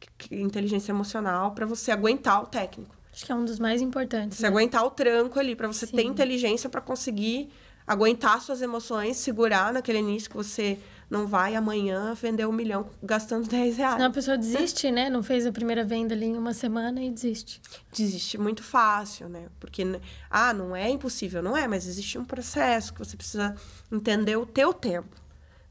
Que- que- Inteligência emocional para você aguentar o técnico. Acho que é um dos mais importantes. Você né? aguentar o tranco ali, para você ter Sim. inteligência para conseguir aguentar suas emoções, segurar naquele início que você não vai amanhã vender um milhão gastando 10 reais. Senão a pessoa desiste, né? Não fez a primeira venda ali em uma semana e desiste. desiste muito fácil, né? Porque, ah, não é impossível, não é, mas existe um processo que você precisa entender o teu tempo.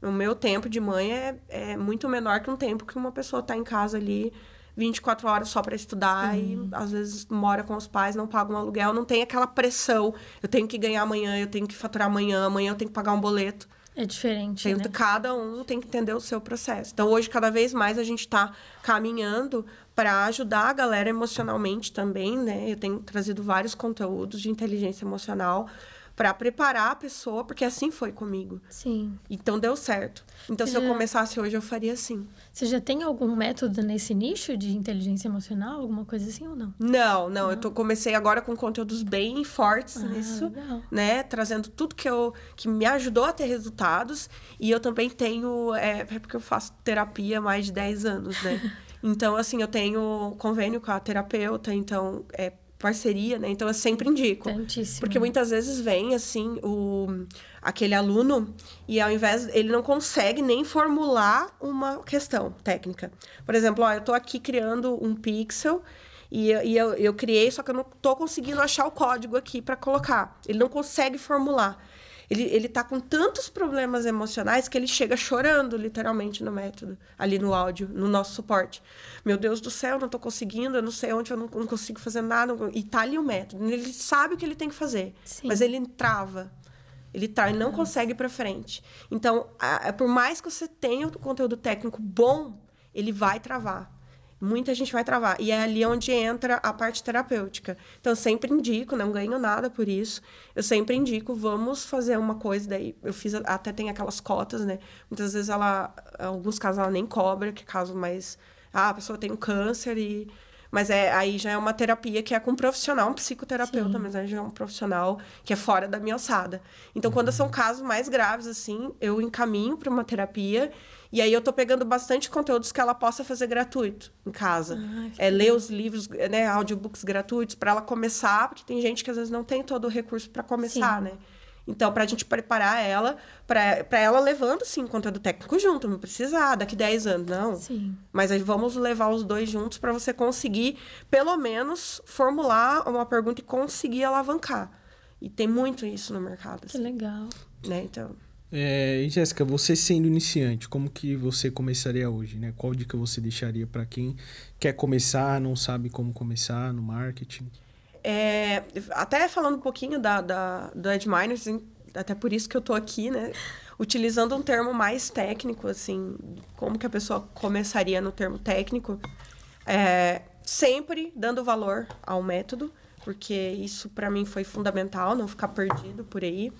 O meu tempo de mãe é, é muito menor que um tempo que uma pessoa está em casa ali 24 horas só para estudar e às vezes mora com os pais, não paga um aluguel, não tem aquela pressão. Eu tenho que ganhar amanhã, eu tenho que faturar amanhã, amanhã eu tenho que pagar um boleto. É diferente, Tem- né? Cada um tem que entender o seu processo. Então, hoje, cada vez mais, a gente está caminhando para ajudar a galera emocionalmente também, né? Eu tenho trazido vários conteúdos de inteligência emocional para preparar a pessoa, porque assim foi comigo. Sim. Então, deu certo. Então, se eu Já- começasse hoje, eu faria assim. Você já tem algum método nesse nicho de inteligência emocional? Alguma coisa assim ou não? Não, não. Eu tô, comecei agora com conteúdos bem fortes Ah, nisso. legal. né, trazendo tudo que eu que me ajudou a ter resultados e eu também tenho é, é porque eu faço terapia há mais de 10 anos, né? Então assim, eu tenho convênio com a terapeuta, então é parceria, né? Então eu sempre indico. Tantíssimo. Porque muitas vezes vem assim o aquele aluno e ao invés ele não consegue nem formular uma questão técnica. Por exemplo, ó, eu tô aqui criando um pixel e, eu, e eu, eu criei, só que eu não tô conseguindo achar o código aqui para colocar. Ele não consegue formular. Ele, ele tá com tantos problemas emocionais que ele chega chorando, literalmente, no método, ali no áudio, no nosso suporte. Meu Deus do céu, não tô conseguindo, eu não sei onde, eu não, não consigo fazer nada. E tá ali o método. Ele sabe o que ele tem que fazer, Sim. mas ele trava. Ele tá, ele não consegue ir para frente. Então, a- a- por mais que você tenha o conteúdo técnico bom, ele vai travar. Muita gente vai travar. E é ali onde entra a parte terapêutica. Então, eu sempre indico, não ganho nada por isso. Eu sempre indico, vamos fazer uma coisa. Daí, eu fiz, até tem aquelas cotas, né? Muitas vezes ela, alguns casos ela nem cobra, que caso mais. Ah, a pessoa tem um câncer e. Mas é, aí já é uma terapia que é com um profissional, um psicoterapeuta, Sim. mas aí já é um profissional que é fora da minha alçada. Então, quando são casos mais graves, assim, eu encaminho para uma terapia e aí eu tô pegando bastante conteúdos que ela possa fazer gratuito em casa. Ah, é, ler os livros, né, audiobooks gratuitos para ela começar, porque tem gente que às vezes não tem todo o recurso para começar, Sim. né? Então, para a gente preparar ela, para ela levando, sim, conteúdo técnico junto, não precisa, ah, daqui 10 anos, não. Sim. Mas aí vamos levar os dois juntos para você conseguir, pelo menos, formular uma pergunta e conseguir alavancar. E tem muito isso no mercado, Que assim, legal. né? Então, É, e Jéssica, você sendo iniciante, como que você começaria hoje, né? Qual dica você deixaria para quem quer começar, não sabe como começar no marketing? É, até falando um pouquinho da, da, do Edminer, assim, até por isso que eu tô aqui, né? Utilizando um termo mais técnico, assim, como que a pessoa começaria no termo técnico. É, sempre dando valor ao método, porque isso para mim foi fundamental, não ficar perdido por aí.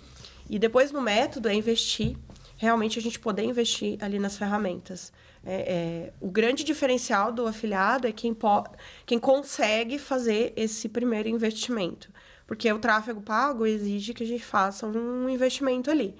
E depois no método é investir. realmente a gente poder investir ali nas ferramentas. É, é, o grande diferencial do afiliado é quem, po quem consegue fazer esse primeiro investimento. Porque o tráfego pago exige que a gente faça um investimento ali.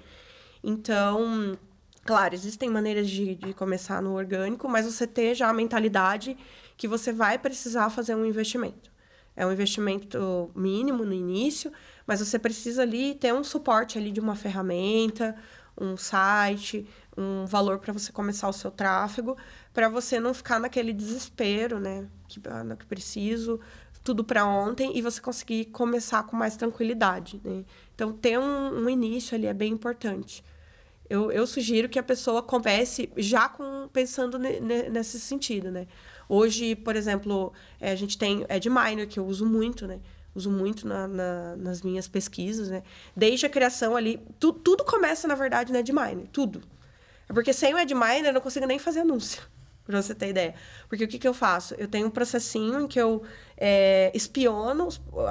Então, claro, existem maneiras de, de começar no orgânico, mas você ter já a mentalidade que você vai precisar fazer um investimento. É um investimento mínimo no início, mas você precisa ali ter um suporte ali de uma ferramenta, um site, um valor para você começar o seu tráfego, para você não ficar naquele desespero, né? Que, ah, que preciso, tudo para ontem, e você conseguir começar com mais tranquilidade, né? Então, ter um, um início ali é bem importante. Eu, eu sugiro que a pessoa comece já com pensando nesse sentido, né? Hoje, por exemplo, é, a gente tem Edminer, que eu uso muito, né? Uso muito na, na, nas minhas pesquisas, né? Desde a criação ali, tu, tudo começa, na verdade, no Edminer, tudo. É porque sem o Edminer eu não consigo nem fazer anúncio, pra você ter ideia. Porque o que, que eu faço? Eu tenho um processinho em que eu é, espiono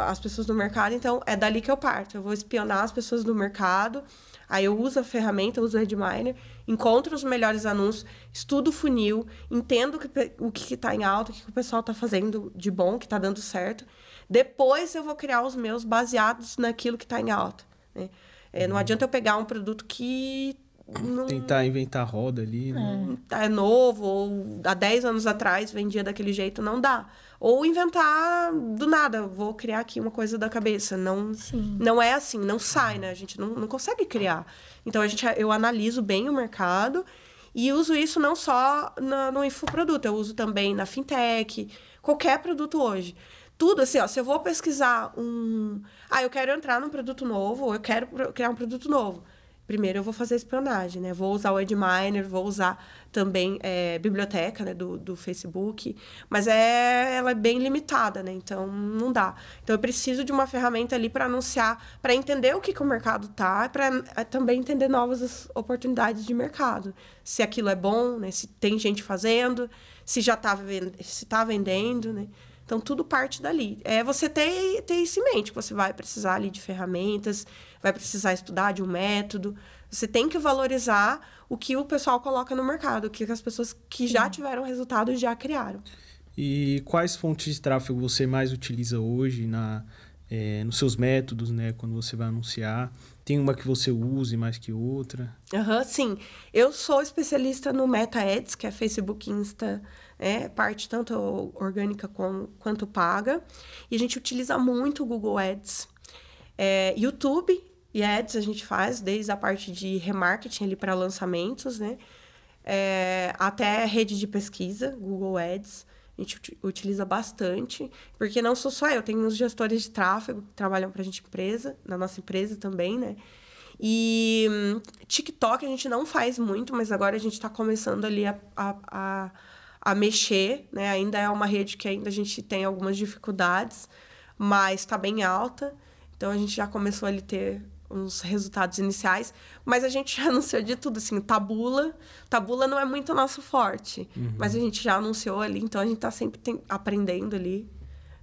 as pessoas do mercado, então é dali que eu parto. Eu vou espionar as pessoas do mercado, Aí eu uso a ferramenta, uso o Edminer, encontro os melhores anúncios, estudo o funil, entendo o que está em alta, o que o pessoal está fazendo de bom, que está dando certo. Depois eu vou criar os meus baseados naquilo que está em alta. Né? É, não uhum. adianta eu pegar um produto que não... Tentar inventar roda ali, né? É. é novo, ou há 10 anos atrás vendia daquele jeito, não dá. Ou inventar do nada, vou criar aqui uma coisa da cabeça. Não, não é assim, não sai, né? A gente não, não consegue criar. Então, a gente, eu analiso bem o mercado e uso isso não só na, no infoproduto, eu uso também na fintech, qualquer produto hoje. Tudo assim, ó, se eu vou pesquisar um... Ah, eu quero entrar num produto novo, ou eu quero criar um produto novo primeiro eu vou fazer espionagem, né? Vou usar o Edminer, vou usar também é, biblioteca né, do, do Facebook, mas é, ela é bem limitada, né? Então não dá. Então eu preciso de uma ferramenta ali para anunciar, para entender o que, que o mercado tá, para é, também entender novas oportunidades de mercado. Se aquilo é bom, né? Se tem gente fazendo, se já está se tá vendendo, né? Então, tudo parte dali. É você ter, ter isso em mente, que você vai precisar ali de ferramentas, vai precisar estudar de um método. Você tem que valorizar o que o pessoal coloca no mercado, o que as pessoas que já tiveram resultados já criaram. E quais fontes de tráfego você mais utiliza hoje na, é, nos seus métodos, né? Quando você vai anunciar? Tem uma que você use mais que outra? Aham, uhum, sim. Eu sou especialista no Meta Ads, que é Facebook, Insta, é, parte tanto orgânica com, quanto paga. E a gente utiliza muito o Google Ads. É, YouTube e Ads a gente faz desde a parte de remarketing ali para lançamentos, né? É, até rede de pesquisa, Google Ads. A gente utiliza bastante, porque não sou só eu, tem uns gestores de tráfego que trabalham para a gente empresa, na nossa empresa também, né? E hum, TikTok a gente não faz muito, mas agora a gente está começando ali a, a a mexer, né? Ainda é uma rede que ainda a gente tem algumas dificuldades, mas está bem alta. Então a gente já começou a ter uns resultados iniciais, mas a gente já anunciou de tudo, assim, tabula. Tabula não é muito nosso forte, uhum. mas a gente já anunciou ali, então a gente está sempre tem, aprendendo ali.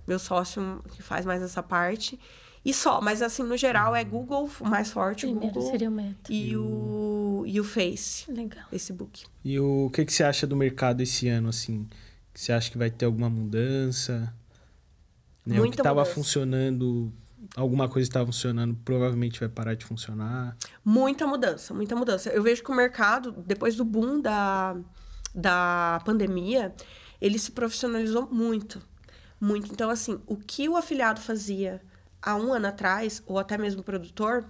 Meu sócio que faz mais essa parte. E só, mas assim, no geral é Google mais forte, Primeiro Google. seria o Meta. E o, e o Face. Legal. Facebook. E o que, que você acha do mercado esse ano, assim? Você acha que vai ter alguma mudança? Né? Muita o que estava funcionando, alguma coisa estava funcionando, provavelmente vai parar de funcionar. Muita mudança, muita mudança. Eu vejo que o mercado, depois do boom da, da pandemia, ele se profissionalizou muito. Muito. Então, assim, o que o afiliado fazia há um ano atrás, ou até mesmo produtor,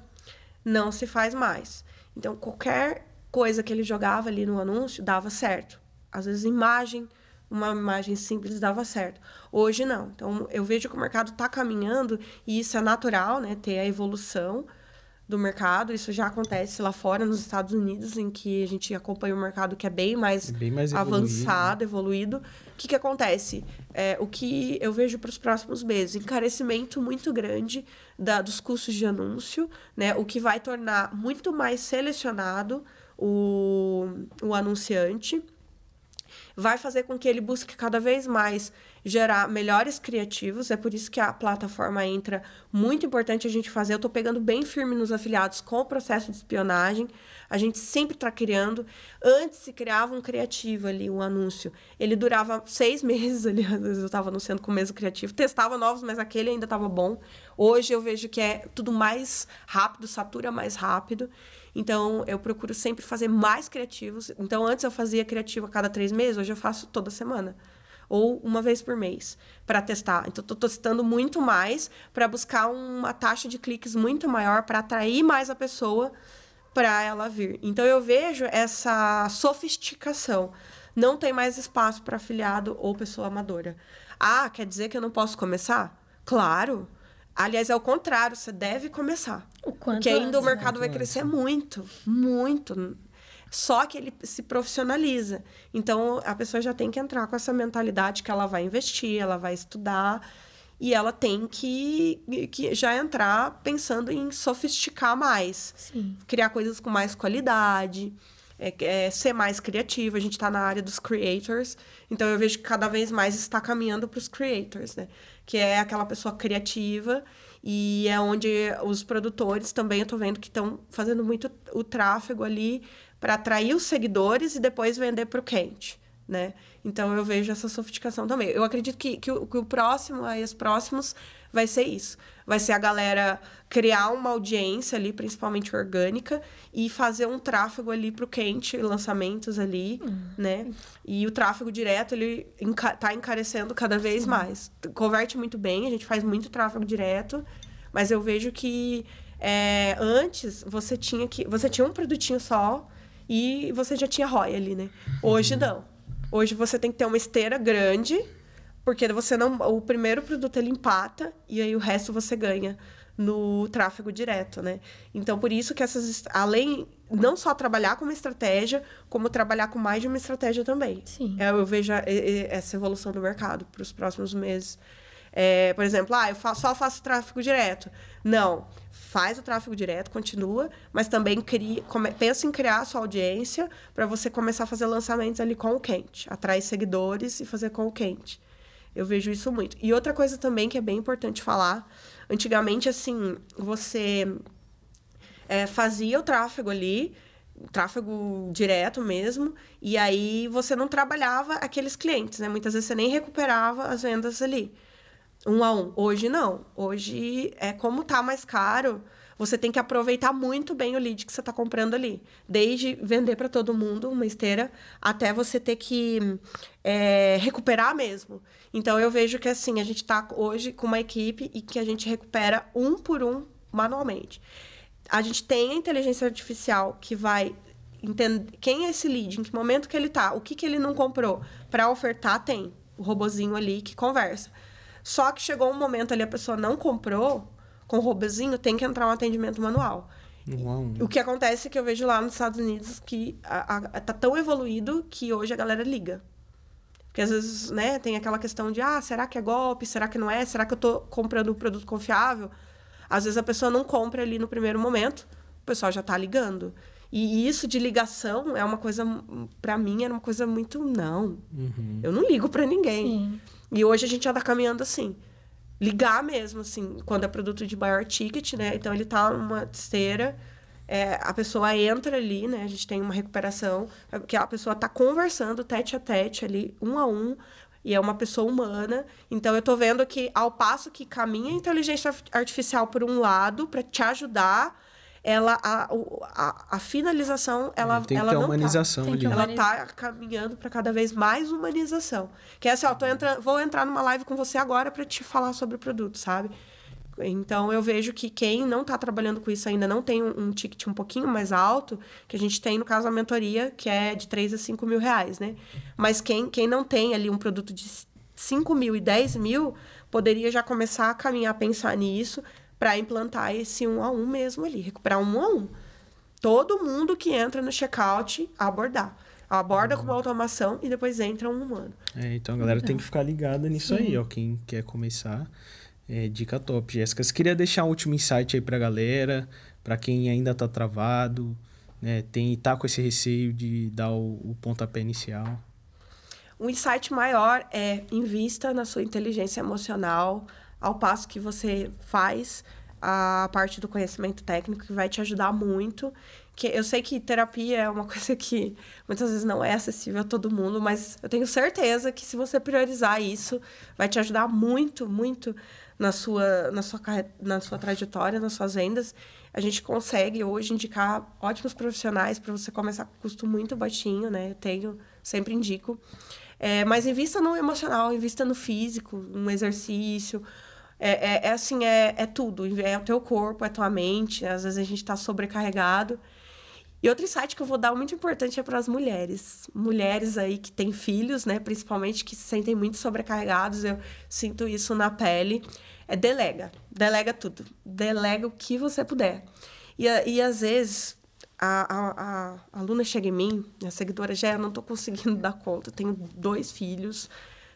não se faz mais. Então, qualquer coisa que ele jogava ali no anúncio dava certo. Às vezes, imagem, uma imagem simples dava certo. Hoje, não. Então, eu vejo que o mercado está caminhando e isso é natural, né? Ter a evolução do mercado. Isso já acontece lá fora, nos Estados Unidos, em que a gente acompanha um mercado que é bem mais, bem mais avançado, evoluído. O que, que acontece? É, o que eu vejo para os próximos meses? Encarecimento muito grande da, dos custos de anúncio, né? o que vai tornar muito mais selecionado o, o anunciante. vai fazer com que ele busque cada vez mais gerar melhores criativos. É por isso que a plataforma entra muito importante a gente fazer. Eu estou pegando bem firme nos afiliados com o processo de espionagem. A gente sempre está criando. Antes se criava um criativo ali, um anúncio. Ele durava seis meses ali. Às vezes eu estava anunciando com o mesmo criativo. Testava novos, mas aquele ainda estava bom. Hoje eu vejo que é tudo mais rápido, satura mais rápido. Então, eu procuro sempre fazer mais criativos. Então, antes eu fazia criativo a cada três meses, hoje eu faço toda semana. Ou uma vez por mês, para testar. Então, estou testando muito mais para buscar uma taxa de cliques muito maior, para atrair mais a pessoa para ela vir. Então, eu vejo essa sofisticação. Não tem mais espaço para afiliado ou pessoa amadora. Ah, quer dizer que eu não posso começar? Claro! Aliás, é o contrário, você deve começar. O quanto Porque ainda antes, o mercado vai crescer muito, muito. Só que ele se profissionaliza. Então, a pessoa já tem que entrar com essa mentalidade que ela vai investir, ela vai estudar. E ela tem que, que já entrar pensando em sofisticar mais. Sim. Criar coisas com mais qualidade. É, é, ser mais criativa. A gente está na área dos creators, então eu vejo que cada vez mais está caminhando para os creators, né? que é aquela pessoa criativa e é onde os produtores também eu tô vendo que estão fazendo muito o tráfego ali para atrair os seguidores e depois vender para o quente, né? Então eu vejo essa sofisticação também. Eu acredito que, que, o, que o próximo, aí os próximos, vai ser isso. Vai ser a galera criar uma audiência ali, principalmente orgânica, e fazer um tráfego ali para o quente, lançamentos ali, uhum. né? E o tráfego direto, ele enca tá encarecendo cada vez Sim. mais. Converte muito bem, a gente faz muito tráfego direto, mas eu vejo que é, antes você tinha que. Você tinha um produtinho só e você já tinha ROI ali, né? Hoje não. Hoje você tem que ter uma esteira grande porque você não. O primeiro produto ele empata e aí o resto você ganha no tráfego direto, né? Então, por isso que essas. Além. Não só trabalhar com uma estratégia, como trabalhar com mais de uma estratégia também. Sim. É, eu vejo essa evolução do mercado para os próximos meses. É, por exemplo, ah, eu só faço tráfego direto. Não. Faz o tráfego direto, continua, mas também cria, come, pensa em criar a sua audiência para você começar a fazer lançamentos ali com o quente. Atrair seguidores e fazer com o quente. Eu vejo isso muito. E outra coisa também que é bem importante falar: antigamente, assim, você é, fazia o tráfego ali, tráfego direto mesmo, e aí você não trabalhava aqueles clientes, né? Muitas vezes você nem recuperava as vendas ali, um a um. Hoje não. Hoje é como tá mais caro você tem que aproveitar muito bem o lead que você está comprando ali. Desde vender para todo mundo uma esteira, até você ter que é, recuperar mesmo. Então, eu vejo que assim, a gente está hoje com uma equipe e que a gente recupera um por um manualmente. A gente tem a inteligência artificial que vai entender quem é esse lead, em que momento que ele tá, o que, que ele não comprou. Para ofertar, tem o robozinho ali que conversa. Só que chegou um momento ali, a pessoa não comprou, com o robozinho, tem que entrar um atendimento manual. Uau. O que acontece é que eu vejo lá nos Estados Unidos que a, a, tá tão evoluído que hoje a galera liga. Porque às vezes, né, tem aquela questão de, ah, será que é golpe? Será que não é? Será que eu tô comprando um produto confiável? Às vezes a pessoa não compra ali no primeiro momento, o pessoal já tá ligando. E isso de ligação é uma coisa, para mim, era uma coisa muito não. Uhum. Eu não ligo para ninguém. Sim. E hoje a gente já tá caminhando assim ligar mesmo, assim, quando é produto de maior ticket, né? Então ele tá numa esteira, é, a pessoa entra ali, né? A gente tem uma recuperação, é, que a pessoa tá conversando tete a tete ali, um a um, e é uma pessoa humana. Então eu tô vendo que ao passo que caminha a inteligência artificial por um lado para te ajudar ela a, a, a finalização ela tem ela que ter não humanização tá. ali. ela tá caminhando para cada vez mais humanização que é assim ó tô entrando vou entrar numa live com você agora para te falar sobre o produto sabe então eu vejo que quem não está trabalhando com isso ainda não tem um, um, ticket um pouquinho mais alto, que a gente tem no caso a mentoria, que é de 3 a 5 mil reais, né? Mas quem, quem não tem ali um produto de 5 mil e 10 mil, poderia já começar a caminhar, a pensar nisso, para implantar esse um a um mesmo ali, recuperar um a um. Todo mundo que entra no checkout abordar. Aborda uhum. com uma automação e depois entra um humano. É, então a galera tem que ficar ligada nisso Sim. aí, ó. Quem quer começar, é, dica top. Jéssica, você queria deixar um último insight aí pra galera, para quem ainda tá travado, né? Tem, tá com esse receio de dar o, o pontapé inicial. um insight maior é invista na sua inteligência emocional, ao passo que você faz a parte do conhecimento técnico, que vai te ajudar muito. Que eu sei que terapia é uma coisa que muitas vezes não é acessível a todo mundo, mas eu tenho certeza que se você priorizar isso, vai te ajudar muito, muito na sua, na sua, na sua trajetória, nas suas vendas. A gente consegue hoje indicar ótimos profissionais para você começar com custo muito baixinho, né? Eu tenho, sempre indico. É, mas invista no emocional, invista no físico, um exercício. É, é, é assim, é, é tudo. É o teu corpo, é tua mente. Às vezes a gente está sobrecarregado. E outro insight que eu vou dar muito importante é para as mulheres. Mulheres aí que têm filhos, né? Principalmente que se sentem muito sobrecarregados. Eu sinto isso na pele. É delega. Delega tudo. Delega o que você puder. E, e às vezes a, a, a aluna chega em mim, a seguidora já, eu não estou conseguindo dar conta. Eu tenho dois filhos,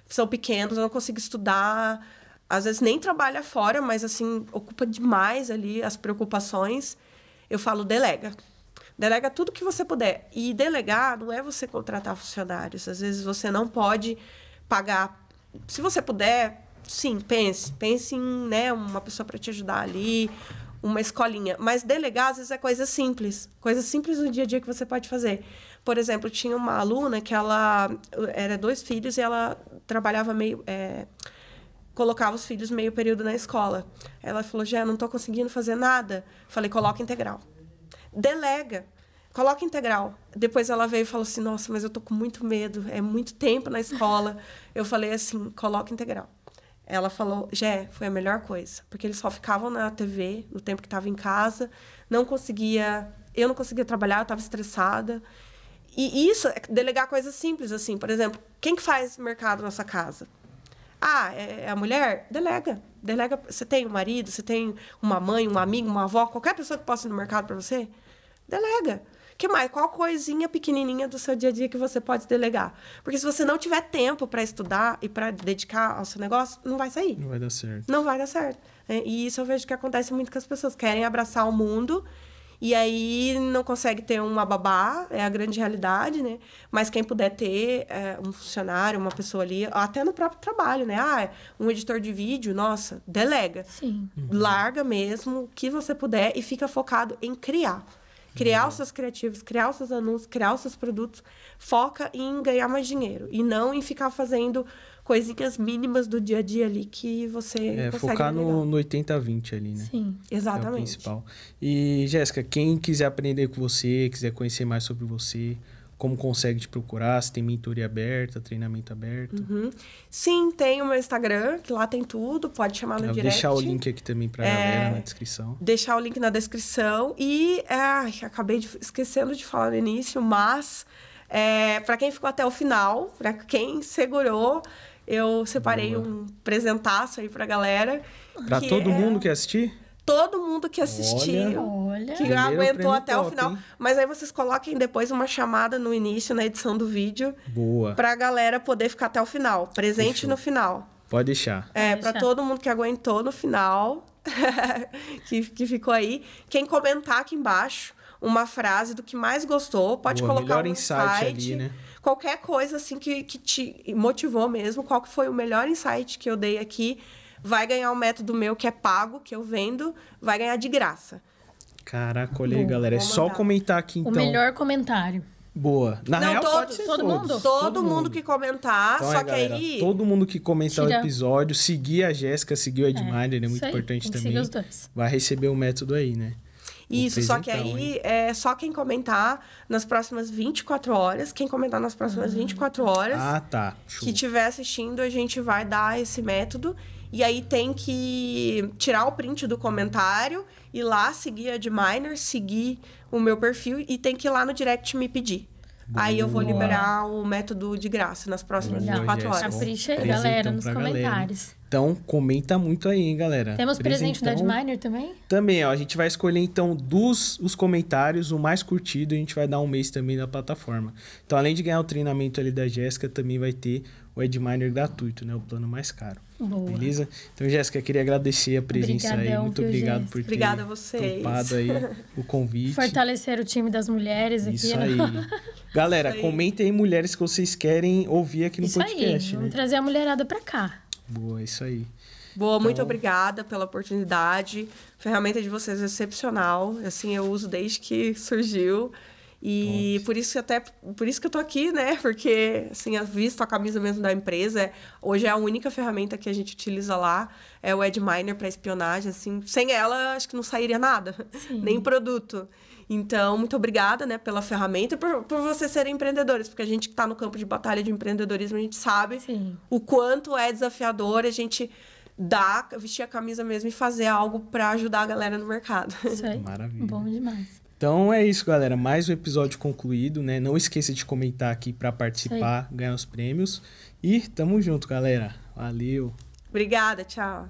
são pequenos, eu não consigo estudar. Às vezes nem trabalha fora, mas assim, ocupa demais ali as preocupações. Eu falo, delega. Delega tudo que você puder. E delegar não é você contratar funcionários. Às vezes você não pode pagar. Se você puder, sim, pense. Pense em né, uma pessoa para te ajudar ali, uma escolinha. Mas delegar, às vezes, é coisa simples. Coisa simples no dia a dia que você pode fazer. Por exemplo, tinha uma aluna que ela era dois filhos e ela trabalhava meio. É, colocava os filhos meio período na escola. Ela falou: já não estou conseguindo fazer nada. Falei: coloca integral. Delega. Coloca integral. Depois ela veio e falou assim: Nossa, mas eu tô com muito medo, é muito tempo na escola. eu falei assim: coloca integral. Ela falou, Jé, foi a melhor coisa, porque eles só ficavam na TV no tempo que estava em casa, não conseguia, eu não conseguia trabalhar, eu estava estressada. E isso, é delegar coisas simples, assim, por exemplo, quem que faz mercado na sua casa? Ah, é, é a mulher? Delega. Delega. Você tem um marido, você tem uma mãe, um amigo, uma avó, qualquer pessoa que possa ir no mercado para você? Delega que mais? Qual coisinha pequenininha do seu dia a dia que você pode delegar? Porque se você não tiver tempo para estudar e para dedicar ao seu negócio, não vai sair. Não vai dar certo. Não vai dar certo. É, e isso eu vejo que acontece muito com as pessoas querem abraçar o mundo e aí não consegue ter uma babá, é a grande realidade, né? Mas quem puder ter é, um funcionário, uma pessoa ali, até no próprio trabalho, né? Ah, um editor de vídeo, nossa, delega. Sim. Larga mesmo o que você puder e fica focado em criar criar os seus criativos, criar os seus anúncios, criar os seus produtos, foca em ganhar mais dinheiro e não em ficar fazendo coisinhas mínimas do dia a dia ali que você é, focar no, no 80-20 ali, né? Sim, exatamente. É o principal. E, Jéssica, quem quiser aprender com você, quiser conhecer mais sobre você, como consegue te procurar? Se tem mentoria aberta, treinamento aberto? Uhum. Sim, tem o meu Instagram, que lá tem tudo, pode chamar no Eu direct. deixar o link aqui também pra é... galera na descrição. Deixar o link na descrição. E é, acabei de, esquecendo de falar no início, mas é, para quem ficou até o final, para quem segurou, eu separei Boa. um presentaço aí pra galera. Pra todo é... mundo que assistir? todo mundo que assistiu, Olha. que aguentou até top, o final. Hein? Mas aí vocês coloquem depois uma chamada no início, na edição do vídeo. Boa. Pra galera poder ficar até o final. Presente Fechou. no final. Pode deixar. É, Pode pra deixar. todo mundo que aguentou no final, que, que ficou aí. Quem comentar aqui embaixo uma frase do que mais gostou, pode Boa, colocar um insight, insight ali, né? Qualquer coisa assim que, que te motivou mesmo, qual que foi o melhor insight que eu dei aqui vai ganhar um método meu que é pago, que eu vendo, vai ganhar de graça. Caraca, olha aí, galera. É só comentar aqui então. O melhor comentário. Boa. Na Não, real, todos, pode ser todo todos. mundo? Todo, Todo mundo, mundo. que comentar, Então, só é, que galera, aí. todo mundo que comentar o Tira. episódio, seguir a Jéssica, seguir o Edminder, é, isso muito aí, importante também. seguir os dois. Vai receber o método aí, né? Isso, só que aí hein? é só quem comentar nas próximas 24 horas. Quem comentar nas próximas 24 horas Ah, tá. Show. que estiver assistindo, a gente vai dar esse método. E aí tem que tirar o print do comentário, ir lá, seguir a Adminer, seguir o meu perfil e tem que ir lá no direct me pedir. Aí eu vou Boa. liberar o método de graça nas próximas Boa, 24 Jéssica. horas. Capricha aí, galera, nos pra galera, comentários. Então, comenta muito aí, hein, galera. Temos presente da Presentão- Adminer também? Também, ó, a gente vai escolher então dos os comentários, o mais curtido, a gente vai dar um mês também na plataforma. Então, além de ganhar o treinamento ali da Jéssica, também vai ter o Edminer gratuito, né? O plano mais caro. Boa. Beleza? Então, Jéssica, queria agradecer a presença aí. Obrigadão, Muito viu, obrigado Jéssica? por ter Obrigada a vocês. topado aí o convite. Fortalecer o time das mulheres aqui. Isso né? aí. Galera, aí. comentem aí mulheres que vocês querem ouvir aqui no Isso aí, podcast, vamos né? trazer a mulherada pra cá. Boa, isso aí. Boa, muito Então- obrigada pela oportunidade. A ferramenta de vocês é excepcional. Assim, eu uso desde que surgiu. E por isso que até por isso que eu tô aqui, né? Porque assim, eu visto a camisa mesmo da empresa, é- hoje é a única ferramenta que a gente utiliza lá, é o Adminer para espionagem, assim, sem ela acho que não sairia nada, nem produto. Então, muito obrigada, né, pela ferramenta e por, por vocês serem empreendedores, porque a gente que tá no campo de batalha de empreendedorismo, a gente sabe Sim. o quanto é desafiador a gente dar, vestir a camisa mesmo e fazer algo para ajudar a galera no mercado. Isso aí. Maravilha. Bom demais. Então é isso, galera. Mais um episódio concluído, né? Não esqueça de comentar aqui pra participar, ganhar os prêmios. E tamo junto, galera. Valeu. Obrigada, tchau.